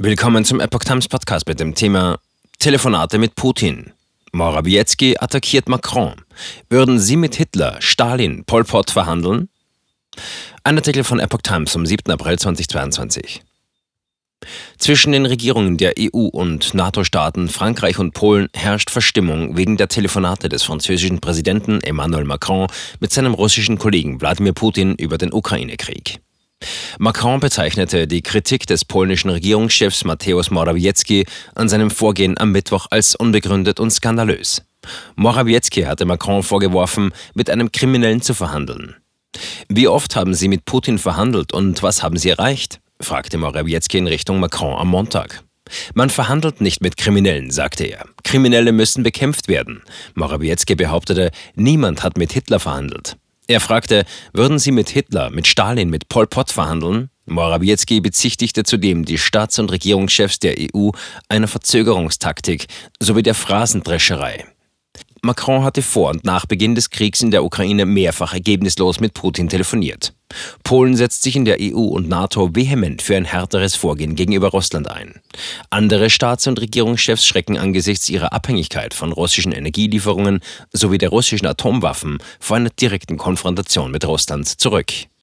Willkommen zum Epoch Times Podcast mit dem Thema Telefonate mit Putin. Morawiecki attackiert Macron. Würden Sie mit Hitler, Stalin, Pol Pot verhandeln? Ein Artikel von Epoch Times vom 7. April 2022. Zwischen den Regierungen der EU und NATO-Staaten Frankreich und Polen herrscht Verstimmung wegen der Telefonate des französischen Präsidenten Emmanuel Macron mit seinem russischen Kollegen Wladimir Putin über den Ukraine-Krieg. Macron bezeichnete die Kritik des polnischen Regierungschefs Mateusz Morawiecki an seinem Vorgehen am Mittwoch als unbegründet und skandalös. Morawiecki hatte Macron vorgeworfen, mit einem Kriminellen zu verhandeln. Wie oft haben Sie mit Putin verhandelt und was haben Sie erreicht? fragte Morawiecki in Richtung Macron am Montag. Man verhandelt nicht mit Kriminellen, sagte er. Kriminelle müssen bekämpft werden. Morawiecki behauptete, niemand hat mit Hitler verhandelt. Er fragte, würden Sie mit Hitler, mit Stalin, mit Pol Pot verhandeln? Morawiecki bezichtigte zudem die Staats- und Regierungschefs der EU einer Verzögerungstaktik sowie der Phrasendrescherei. Macron hatte vor und nach Beginn des Kriegs in der Ukraine mehrfach ergebnislos mit Putin telefoniert. Polen setzt sich in der EU und NATO vehement für ein härteres Vorgehen gegenüber Russland ein. Andere Staats- und Regierungschefs schrecken angesichts ihrer Abhängigkeit von russischen Energielieferungen sowie der russischen Atomwaffen vor einer direkten Konfrontation mit Russland zurück.